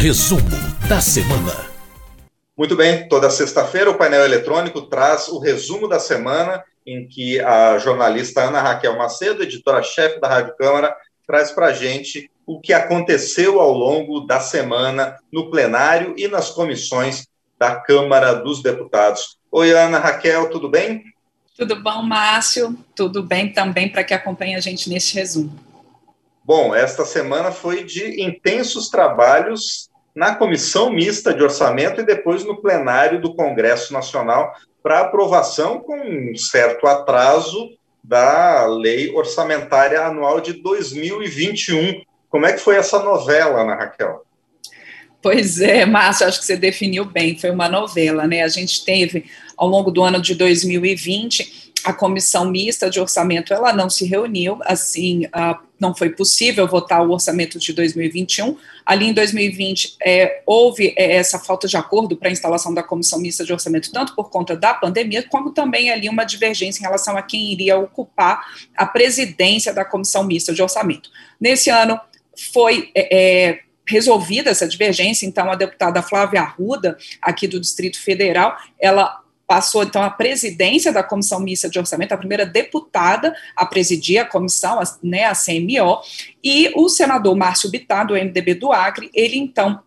Resumo da semana. Muito bem, toda sexta-feira o painel eletrônico traz o resumo da semana, em que a jornalista Ana Raquel Macedo, editora-chefe da Rádio Câmara, traz para a gente o que aconteceu ao longo da semana no plenário e nas comissões da Câmara dos Deputados. Oi, Ana Raquel, tudo bem? Tudo bom, Márcio? Tudo bem também para que acompanhe a gente neste resumo. Bom, esta semana foi de intensos trabalhos na comissão mista de orçamento e depois no plenário do Congresso Nacional para aprovação com um certo atraso da lei orçamentária anual de 2021. Como é que foi essa novela, Ana Raquel? Pois é, Márcio, acho que você definiu bem, foi uma novela, né? A gente teve, ao longo do ano de 2020, a comissão mista de orçamento ela não se reuniu, assim, uh, não foi possível votar o orçamento de 2021. Ali em 2020 é, houve é, essa falta de acordo para a instalação da comissão mista de orçamento, tanto por conta da pandemia, como também ali uma divergência em relação a quem iria ocupar a presidência da comissão mista de orçamento. Nesse ano foi é, é resolvida essa divergência, então a deputada Flávia Arruda, aqui do Distrito Federal, ela passou então a presidência da Comissão Mista de Orçamento, a primeira deputada a presidir a comissão, né, a CMO, e o senador Márcio Bittar, do MDB do Acre, ele então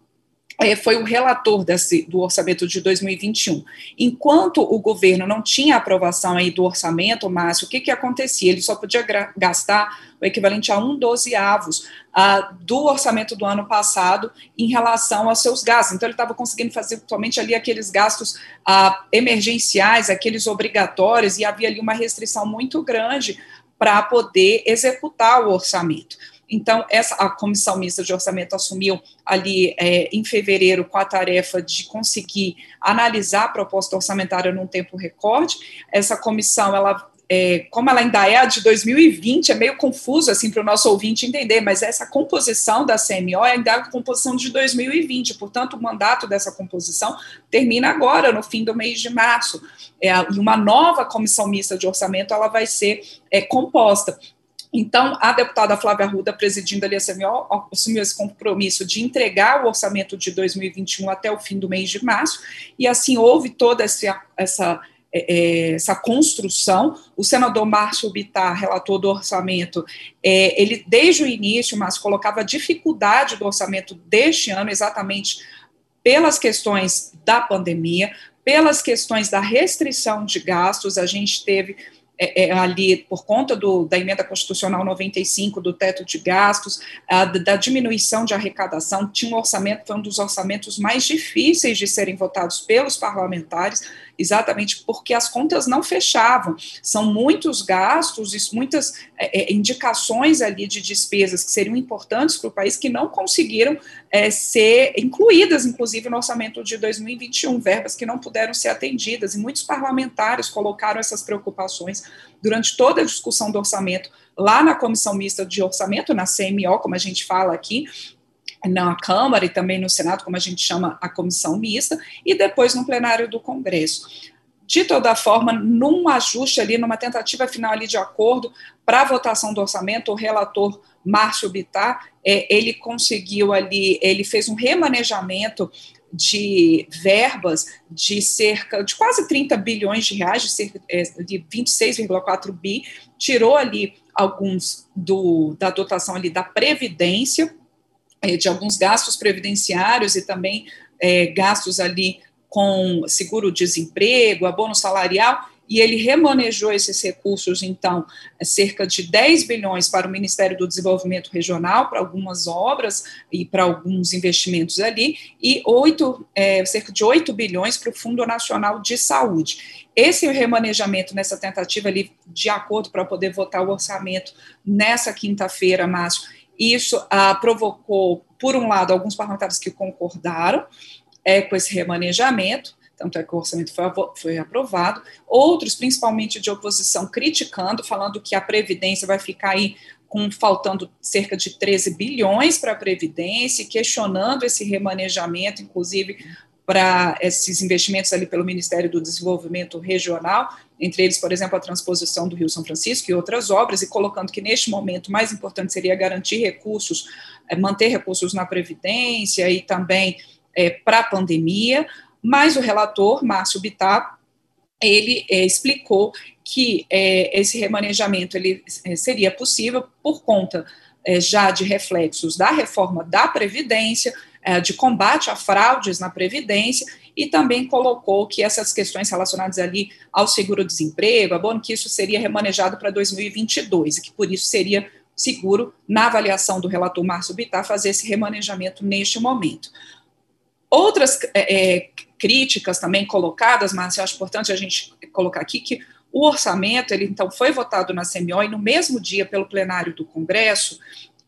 é, foi o relator desse, do orçamento de 2021. Enquanto o governo não tinha aprovação aí do orçamento, Márcio, o que, que acontecia? Ele só podia gastar o equivalente a um dozeavos uh, do orçamento do ano passado em relação aos seus gastos. Então, ele estava conseguindo fazer somente ali aqueles gastos uh, emergenciais, aqueles obrigatórios, e havia ali uma restrição muito grande para poder executar o orçamento. Então, essa, a comissão mista de orçamento assumiu ali é, em fevereiro com a tarefa de conseguir analisar a proposta orçamentária num tempo recorde. Essa comissão, ela é, como ela ainda é a de 2020, é meio confuso assim para o nosso ouvinte entender, mas essa composição da CMO ainda é a composição de 2020, portanto, o mandato dessa composição termina agora, no fim do mês de março. É, e uma nova comissão mista de orçamento ela vai ser é, composta. Então, a deputada Flávia Arruda, presidindo ali a CMO, assumiu esse compromisso de entregar o orçamento de 2021 até o fim do mês de março, e assim houve toda essa, essa, é, é, essa construção. O senador Márcio Bittar, relator do orçamento, é, ele desde o início, mas colocava a dificuldade do orçamento deste ano, exatamente pelas questões da pandemia, pelas questões da restrição de gastos, a gente teve é, é, ali por conta do, da emenda constitucional 95, do teto de gastos, a, da diminuição de arrecadação, tinha um orçamento, foi um dos orçamentos mais difíceis de serem votados pelos parlamentares, exatamente porque as contas não fechavam. São muitos gastos e muitas é, é, indicações ali de despesas que seriam importantes para o país que não conseguiram é, ser incluídas, inclusive, no orçamento de 2021, verbas que não puderam ser atendidas, e muitos parlamentares colocaram essas preocupações durante toda a discussão do orçamento lá na comissão mista de orçamento, na CMO, como a gente fala aqui, na Câmara e também no Senado, como a gente chama a comissão mista, e depois no plenário do Congresso. De toda forma, num ajuste ali, numa tentativa final ali de acordo para a votação do orçamento, o relator Márcio Bittar, é, ele conseguiu ali, ele fez um remanejamento de verbas de cerca de quase 30 bilhões de reais, de cerca é, de 26,4 bi, tirou ali alguns do, da dotação ali da Previdência, de alguns gastos previdenciários e também é, gastos ali com seguro-desemprego, abono salarial, e ele remanejou esses recursos, então, cerca de 10 bilhões para o Ministério do Desenvolvimento Regional, para algumas obras e para alguns investimentos ali, e 8, é, cerca de 8 bilhões para o Fundo Nacional de Saúde. Esse remanejamento nessa tentativa ali, de acordo para poder votar o orçamento nessa quinta-feira, Márcio, isso ah, provocou, por um lado, alguns parlamentares que concordaram é, com esse remanejamento, tanto é que o orçamento foi, foi aprovado, outros, principalmente de oposição, criticando, falando que a Previdência vai ficar aí com faltando cerca de 13 bilhões para a Previdência, questionando esse remanejamento, inclusive para esses investimentos ali pelo Ministério do Desenvolvimento Regional, entre eles, por exemplo, a transposição do Rio São Francisco e outras obras, e colocando que neste momento mais importante seria garantir recursos, é, manter recursos na Previdência e também é, para a pandemia, mas o relator, Márcio Bittar, ele é, explicou que é, esse remanejamento ele seria possível por conta já de reflexos da reforma da Previdência, de combate a fraudes na Previdência, e também colocou que essas questões relacionadas ali ao seguro-desemprego, abono, que isso seria remanejado para 2022, e que por isso seria seguro, na avaliação do relator Márcio Bittar, fazer esse remanejamento neste momento. Outras é, é, críticas também colocadas, eu acho importante a gente colocar aqui que o orçamento, ele então foi votado na CMO e no mesmo dia pelo plenário do Congresso,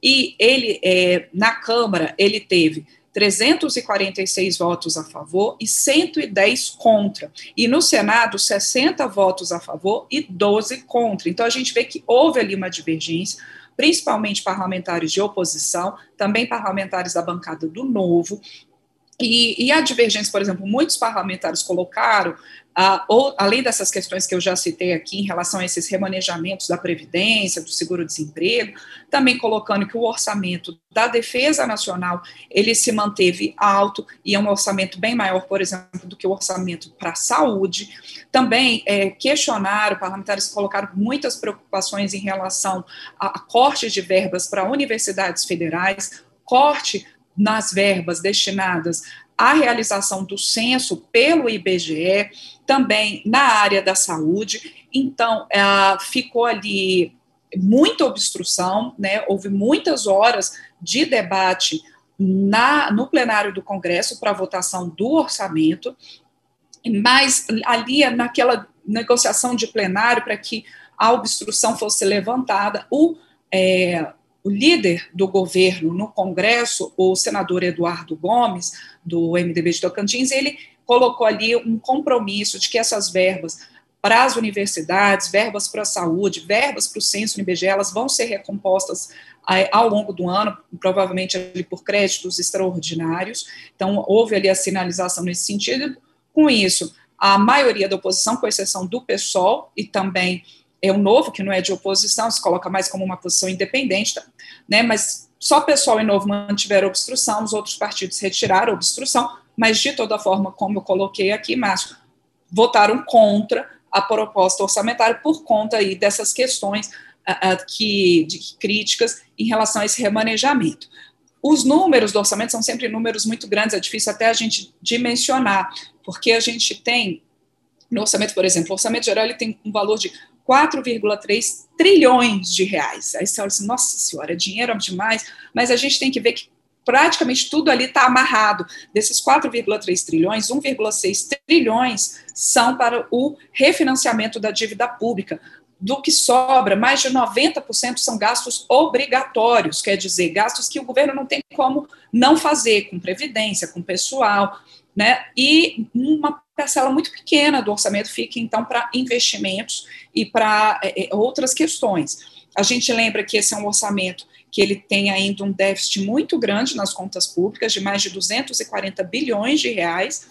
e ele, é, na Câmara, ele teve 346 votos a favor e 110 contra. E no Senado, 60 votos a favor e 12 contra. Então, a gente vê que houve ali uma divergência, principalmente parlamentares de oposição, também parlamentares da bancada do Novo, e, e, a divergência, por exemplo, muitos parlamentares colocaram, ah, ou, além dessas questões que eu já citei aqui em relação a esses remanejamentos da Previdência, do seguro-desemprego, também colocando que o orçamento da Defesa Nacional, ele se manteve alto, e é um orçamento bem maior, por exemplo, do que o orçamento para a saúde. Também é, questionaram, parlamentares colocaram muitas preocupações em relação a, a de verbas para universidades federais, corte nas verbas destinadas à realização do censo pelo IBGE, também na área da saúde. Então, é, ficou ali muita obstrução, né? houve muitas horas de debate na, no plenário do Congresso para votação do orçamento, mas ali, naquela negociação de plenário, para que a obstrução fosse levantada, o é, o líder do governo no Congresso, o senador Eduardo Gomes, do MDB de Tocantins, ele colocou ali um compromisso de que essas verbas para as universidades, verbas para a saúde, verbas para o censo no IBGE, elas vão ser recompostas ao longo do ano, provavelmente ali por créditos extraordinários. Então, houve ali a sinalização nesse sentido. Com isso, a maioria da oposição, com exceção do PSOL e também é o novo, que não é de oposição, se coloca mais como uma posição independente, tá? né, mas só pessoal e novo mantiveram obstrução, os outros partidos retiraram obstrução, mas de toda forma, como eu coloquei aqui, Márcio, votaram contra a proposta orçamentária por conta aí dessas questões uh, que, de críticas em relação a esse remanejamento. Os números do orçamento são sempre números muito grandes, é difícil até a gente dimensionar, porque a gente tem no orçamento, por exemplo, o orçamento geral ele tem um valor de 4,3 trilhões de reais. Aí você olha assim, nossa senhora, é dinheiro demais, mas a gente tem que ver que praticamente tudo ali está amarrado. Desses 4,3 trilhões, 1,6 trilhões são para o refinanciamento da dívida pública. Do que sobra, mais de 90% são gastos obrigatórios, quer dizer, gastos que o governo não tem como não fazer, com previdência, com pessoal, né? E uma parcela muito pequena do orçamento fica, então, para investimentos e para é, é, outras questões. A gente lembra que esse é um orçamento que ele tem ainda um déficit muito grande nas contas públicas, de mais de 240 bilhões de reais,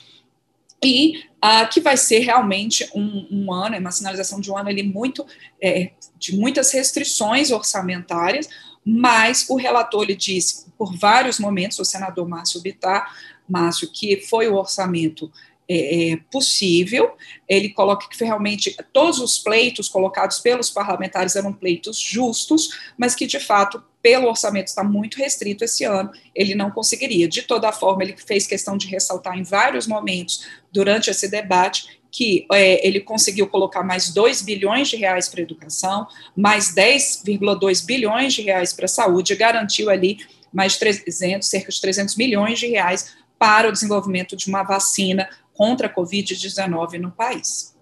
e uh, que vai ser realmente um, um, ano, é uma sinalização de um ano ele muito, é, de muitas restrições orçamentárias, mas o relator lhe disse, por vários momentos, o senador Márcio Bittar, Márcio, que foi o orçamento é, é, possível. Ele coloca que realmente todos os pleitos colocados pelos parlamentares eram pleitos justos, mas que de fato, pelo orçamento estar muito restrito esse ano, ele não conseguiria. De toda forma, ele fez questão de ressaltar em vários momentos durante esse debate que é, ele conseguiu colocar mais 2 bilhões de reais para educação, mais 10,2 bilhões de reais para a saúde, garantiu ali mais 300, cerca de 300 milhões de reais para o desenvolvimento de uma vacina contra a Covid-19 no país.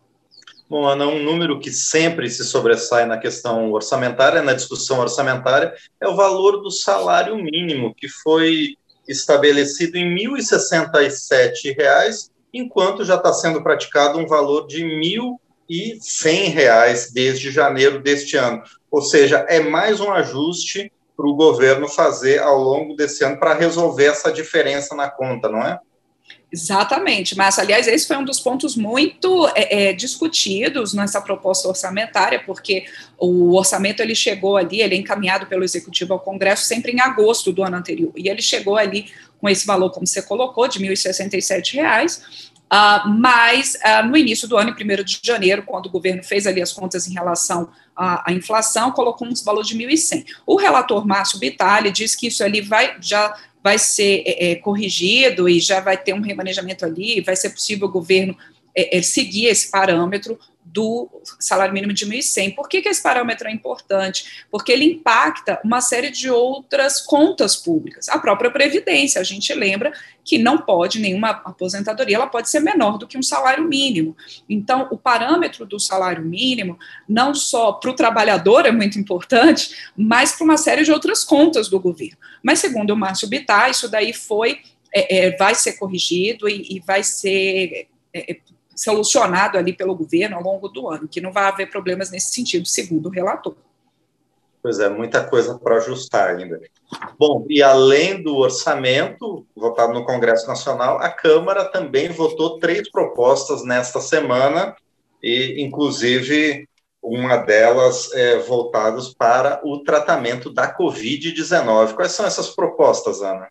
Bom, Ana, um número que sempre se sobressai na questão orçamentária, na discussão orçamentária, é o valor do salário mínimo, que foi estabelecido em R$ 1.067, enquanto já está sendo praticado um valor de R$ 1.100 desde janeiro deste ano. Ou seja, é mais um ajuste para o governo fazer ao longo desse ano para resolver essa diferença na conta, não é? Exatamente, mas aliás, esse foi um dos pontos muito é, é, discutidos nessa proposta orçamentária, porque o orçamento ele chegou ali, ele é encaminhado pelo executivo ao Congresso sempre em agosto do ano anterior, e ele chegou ali com esse valor, como você colocou, de R$ 1.067, uh, mas uh, no início do ano, em 1 de janeiro, quando o governo fez ali as contas em relação à, à inflação, colocou um valor de 1.100. O relator Márcio Bitali diz que isso ali vai já vai ser é, é, corrigido e já vai ter um remanejamento ali, vai ser possível o governo é, é seguir esse parâmetro do salário mínimo de 1.100. Por que, que esse parâmetro é importante? Porque ele impacta uma série de outras contas públicas. A própria Previdência, a gente lembra que não pode, nenhuma aposentadoria, ela pode ser menor do que um salário mínimo. Então, o parâmetro do salário mínimo, não só para o trabalhador é muito importante, mas para uma série de outras contas do governo. Mas, segundo o Márcio Bittar, isso daí foi, é, é, vai ser corrigido e, e vai ser é, é solucionado ali pelo governo ao longo do ano, que não vai haver problemas nesse sentido, segundo o relator. Pois é, muita coisa para ajustar ainda. Bom, e além do orçamento votado no Congresso Nacional, a Câmara também votou três propostas nesta semana, e inclusive uma delas é voltadas para o tratamento da Covid-19. Quais são essas propostas, Ana?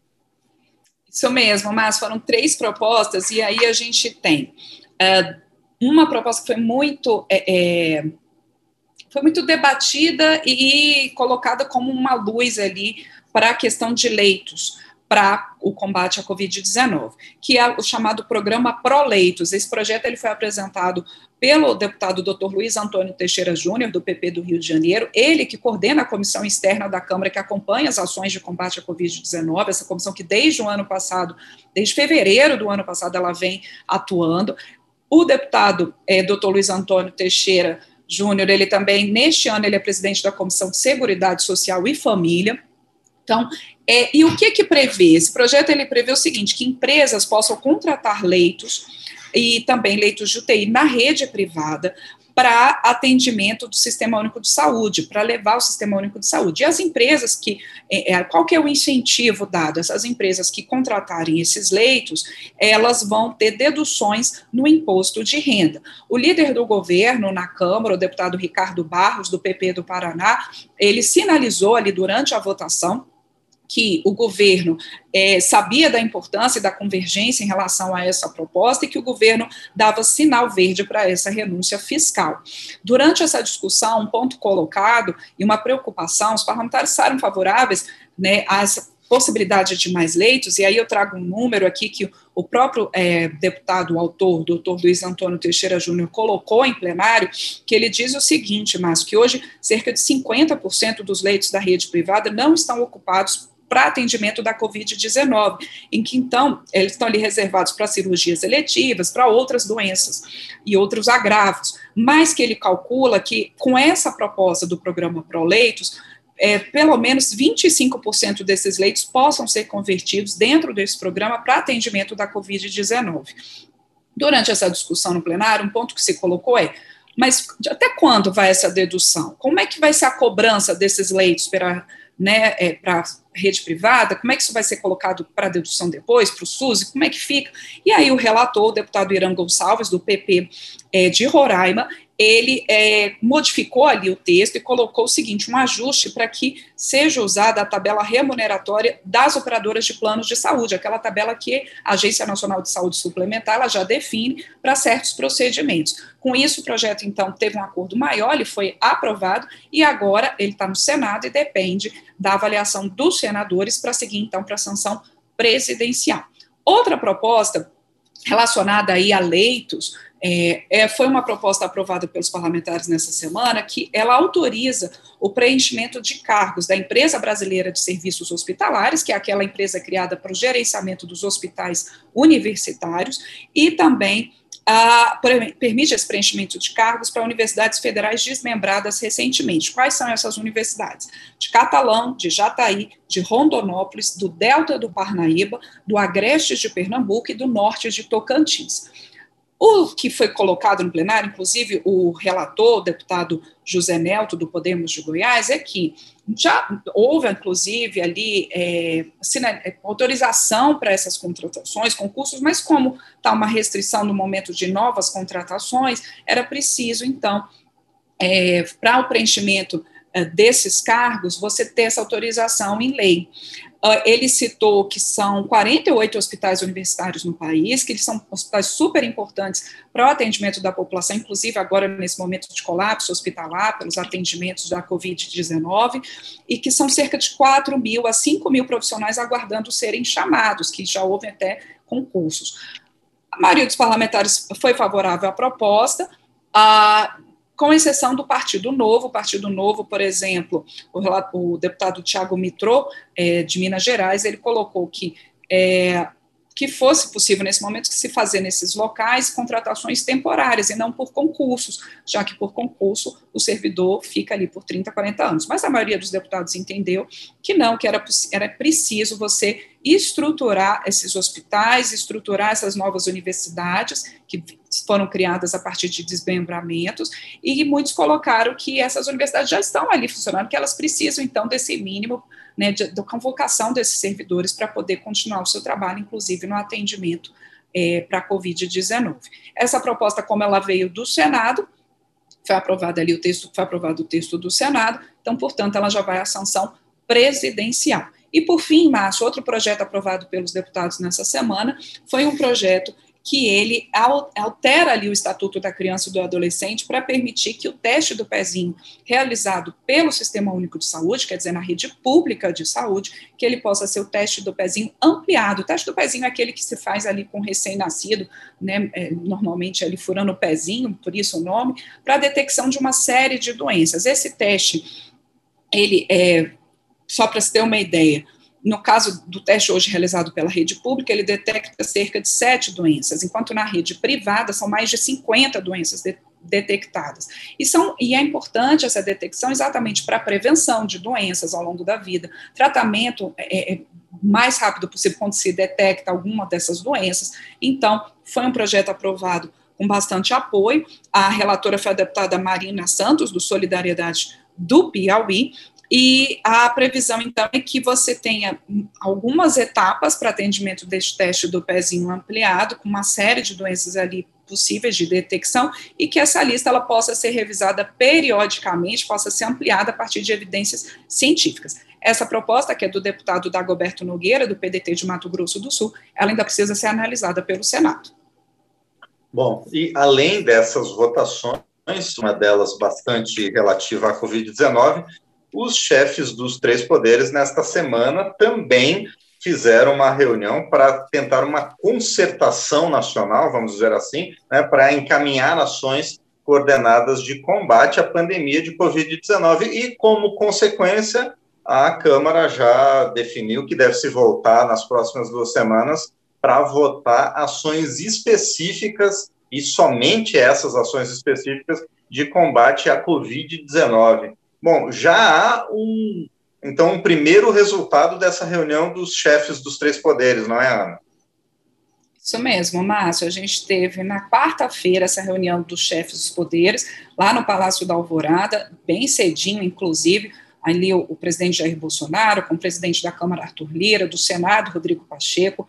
Isso mesmo, mas foram três propostas, e aí a gente tem uma proposta que foi muito é, é, foi muito debatida e colocada como uma luz ali para a questão de leitos para o combate à Covid-19, que é o chamado programa Proleitos. Esse projeto ele foi apresentado pelo deputado Dr. Luiz Antônio Teixeira Júnior, do PP do Rio de Janeiro, ele que coordena a comissão externa da Câmara que acompanha as ações de combate à Covid-19, essa comissão que desde o ano passado, desde fevereiro do ano passado, ela vem atuando. O deputado é, doutor Luiz Antônio Teixeira Júnior, ele também, neste ano, ele é presidente da Comissão de Seguridade Social e Família. Então, é, e o que que prevê? Esse projeto, ele prevê o seguinte, que empresas possam contratar leitos e também leitos de UTI na rede privada para atendimento do Sistema Único de Saúde, para levar o Sistema Único de Saúde. E as empresas que, é, é, qual que é o incentivo dado? Essas empresas que contratarem esses leitos, elas vão ter deduções no imposto de renda. O líder do governo na Câmara, o deputado Ricardo Barros, do PP do Paraná, ele sinalizou ali durante a votação que o governo é, sabia da importância e da convergência em relação a essa proposta e que o governo dava sinal verde para essa renúncia fiscal. Durante essa discussão, um ponto colocado e uma preocupação, os parlamentares estavam favoráveis né, a essa possibilidade de mais leitos, e aí eu trago um número aqui que o próprio é, deputado, autor, doutor Luiz Antônio Teixeira Júnior, colocou em plenário, que ele diz o seguinte, mas que hoje cerca de 50% dos leitos da rede privada não estão ocupados para atendimento da Covid-19, em que então eles estão ali reservados para cirurgias eletivas, para outras doenças e outros agravos, mas que ele calcula que com essa proposta do programa Proleitos, é, pelo menos 25% desses leitos possam ser convertidos dentro desse programa para atendimento da Covid-19. Durante essa discussão no plenário, um ponto que se colocou é mas até quando vai essa dedução? Como é que vai ser a cobrança desses leitos para né, é, rede privada, como é que isso vai ser colocado para dedução depois, para o SUS, como é que fica? E aí o relator, o deputado Irã Gonçalves, do PP é, de Roraima, ele é, modificou ali o texto e colocou o seguinte, um ajuste para que seja usada a tabela remuneratória das operadoras de planos de saúde, aquela tabela que a Agência Nacional de Saúde Suplementar ela já define para certos procedimentos. Com isso, o projeto, então, teve um acordo maior, ele foi aprovado e agora ele está no Senado e depende da avaliação dos senadores para seguir, então, para a sanção presidencial. Outra proposta relacionada aí a leitos é, é, foi uma proposta aprovada pelos parlamentares nessa semana que ela autoriza o preenchimento de cargos da Empresa Brasileira de Serviços Hospitalares, que é aquela empresa criada para o gerenciamento dos hospitais universitários, e também a, permite esse preenchimento de cargos para universidades federais desmembradas recentemente. Quais são essas universidades? De Catalão, de Jataí, de Rondonópolis, do Delta do Parnaíba, do Agreste de Pernambuco e do Norte de Tocantins. O que foi colocado no plenário, inclusive o relator, o deputado José Nelto, do Podemos de Goiás, é que já houve, inclusive, ali é, é autorização para essas contratações, concursos, mas como está uma restrição no momento de novas contratações, era preciso, então, é, para o preenchimento é, desses cargos, você ter essa autorização em lei. Ah, ele citou que são 48 hospitais universitários no país, que eles são hospitais super importantes para o atendimento da população, inclusive agora nesse momento de colapso hospitalar, pelos atendimentos da Covid-19, e que são cerca de 4 mil a 5 mil profissionais aguardando serem chamados, que já houve até concursos. A maioria dos parlamentares foi favorável à proposta, a com exceção do Partido Novo. O Partido Novo, por exemplo, o, o deputado Tiago Mitrô, é, de Minas Gerais, ele colocou que é, que fosse possível nesse momento se fazer nesses locais contratações temporárias e não por concursos, já que por concurso o servidor fica ali por 30, 40 anos. Mas a maioria dos deputados entendeu que não, que era, era preciso você estruturar esses hospitais, estruturar essas novas universidades que foram criadas a partir de desmembramentos, e muitos colocaram que essas universidades já estão ali funcionando, que elas precisam, então, desse mínimo né, de, de convocação desses servidores para poder continuar o seu trabalho, inclusive no atendimento é, para a Covid-19. Essa proposta, como ela veio do Senado, foi aprovado ali o texto, foi aprovado o texto do Senado, então, portanto, ela já vai à sanção presidencial. E, por fim, Márcio, outro projeto aprovado pelos deputados nessa semana foi um projeto que ele altera ali o Estatuto da Criança e do Adolescente para permitir que o teste do pezinho realizado pelo Sistema Único de Saúde, quer dizer, na rede pública de saúde, que ele possa ser o teste do pezinho ampliado. O teste do pezinho é aquele que se faz ali com recém-nascido, né, é, normalmente ali furando o pezinho, por isso o nome, para detecção de uma série de doenças. Esse teste, ele é, só para se ter uma ideia, no caso do teste hoje realizado pela rede pública, ele detecta cerca de sete doenças, enquanto na rede privada são mais de 50 doenças de, detectadas. E, são, e é importante essa detecção exatamente para a prevenção de doenças ao longo da vida, tratamento é, é, mais rápido possível quando se detecta alguma dessas doenças. Então, foi um projeto aprovado com bastante apoio. A relatora foi a deputada Marina Santos, do Solidariedade do Piauí, e a previsão, então, é que você tenha algumas etapas para atendimento deste teste do pezinho ampliado, com uma série de doenças ali possíveis de detecção, e que essa lista ela possa ser revisada periodicamente, possa ser ampliada a partir de evidências científicas. Essa proposta, que é do deputado Dagoberto Nogueira, do PDT de Mato Grosso do Sul, ela ainda precisa ser analisada pelo Senado. Bom, e além dessas votações, uma delas bastante relativa à Covid-19, os chefes dos três poderes, nesta semana, também fizeram uma reunião para tentar uma concertação nacional, vamos dizer assim, né, para encaminhar ações coordenadas de combate à pandemia de Covid-19 e, como consequência, a Câmara já definiu que deve se voltar nas próximas duas semanas para votar ações específicas e somente essas ações específicas de combate à Covid-19. Bom, já há um, então, um primeiro resultado dessa reunião dos chefes dos três poderes, não é, Ana? Isso mesmo, Márcio. A gente teve na quarta-feira essa reunião dos chefes dos poderes, lá no Palácio da Alvorada, bem cedinho, inclusive, ali o, o presidente Jair Bolsonaro, com o presidente da Câmara Arthur Lira, do Senado Rodrigo Pacheco,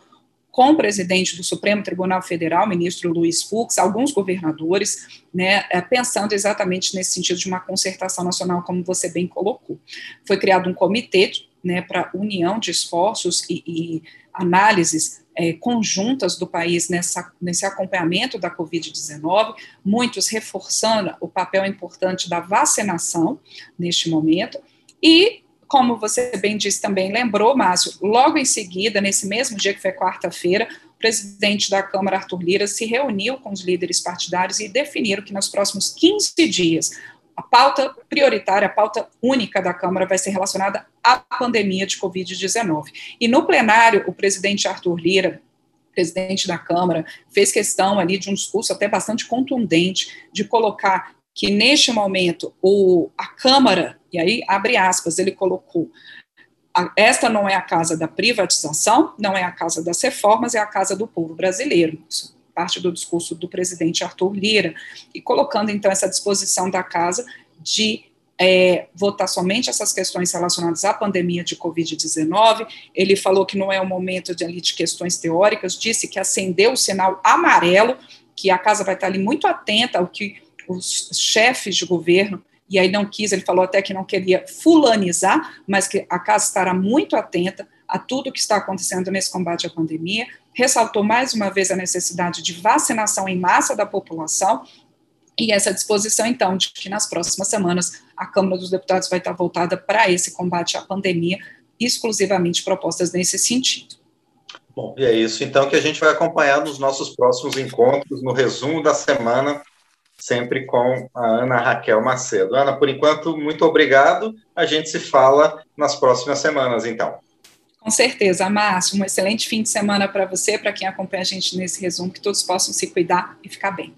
com o presidente do Supremo Tribunal Federal, ministro Luiz Fux, alguns governadores, né, é, pensando exatamente nesse sentido de uma concertação nacional, como você bem colocou. Foi criado um comitê né, para união de esforços e, e análises é, conjuntas do país nessa, nesse acompanhamento da Covid-19, muitos reforçando o papel importante da vacinação neste momento, e como você bem disse também, lembrou, Márcio, logo em seguida, nesse mesmo dia que foi quarta-feira, o presidente da Câmara, Arthur Lira, se reuniu com os líderes partidários e definiram que nos próximos 15 dias a pauta prioritária, a pauta única da Câmara vai ser relacionada à pandemia de Covid-19. E no plenário, o presidente Arthur Lira, presidente da Câmara, fez questão ali de um discurso até bastante contundente de colocar que neste momento o, a Câmara, e aí abre aspas, ele colocou, esta não é a casa da privatização, não é a casa das reformas, é a casa do povo brasileiro. Isso parte do discurso do presidente Arthur Lira, e colocando então essa disposição da casa de é, votar somente essas questões relacionadas à pandemia de Covid-19. Ele falou que não é o momento de, ali, de questões teóricas, disse que acendeu o sinal amarelo, que a casa vai estar ali muito atenta ao que os chefes de governo e aí não quis, ele falou até que não queria fulanizar, mas que a casa estará muito atenta a tudo que está acontecendo nesse combate à pandemia, ressaltou mais uma vez a necessidade de vacinação em massa da população e essa disposição, então, de que nas próximas semanas a Câmara dos Deputados vai estar voltada para esse combate à pandemia, exclusivamente propostas nesse sentido. Bom, e é isso então que a gente vai acompanhar nos nossos próximos encontros, no resumo da semana sempre com a Ana Raquel Macedo. Ana, por enquanto, muito obrigado. A gente se fala nas próximas semanas, então. Com certeza, Márcio. Um excelente fim de semana para você, para quem acompanha a gente nesse resumo, que todos possam se cuidar e ficar bem.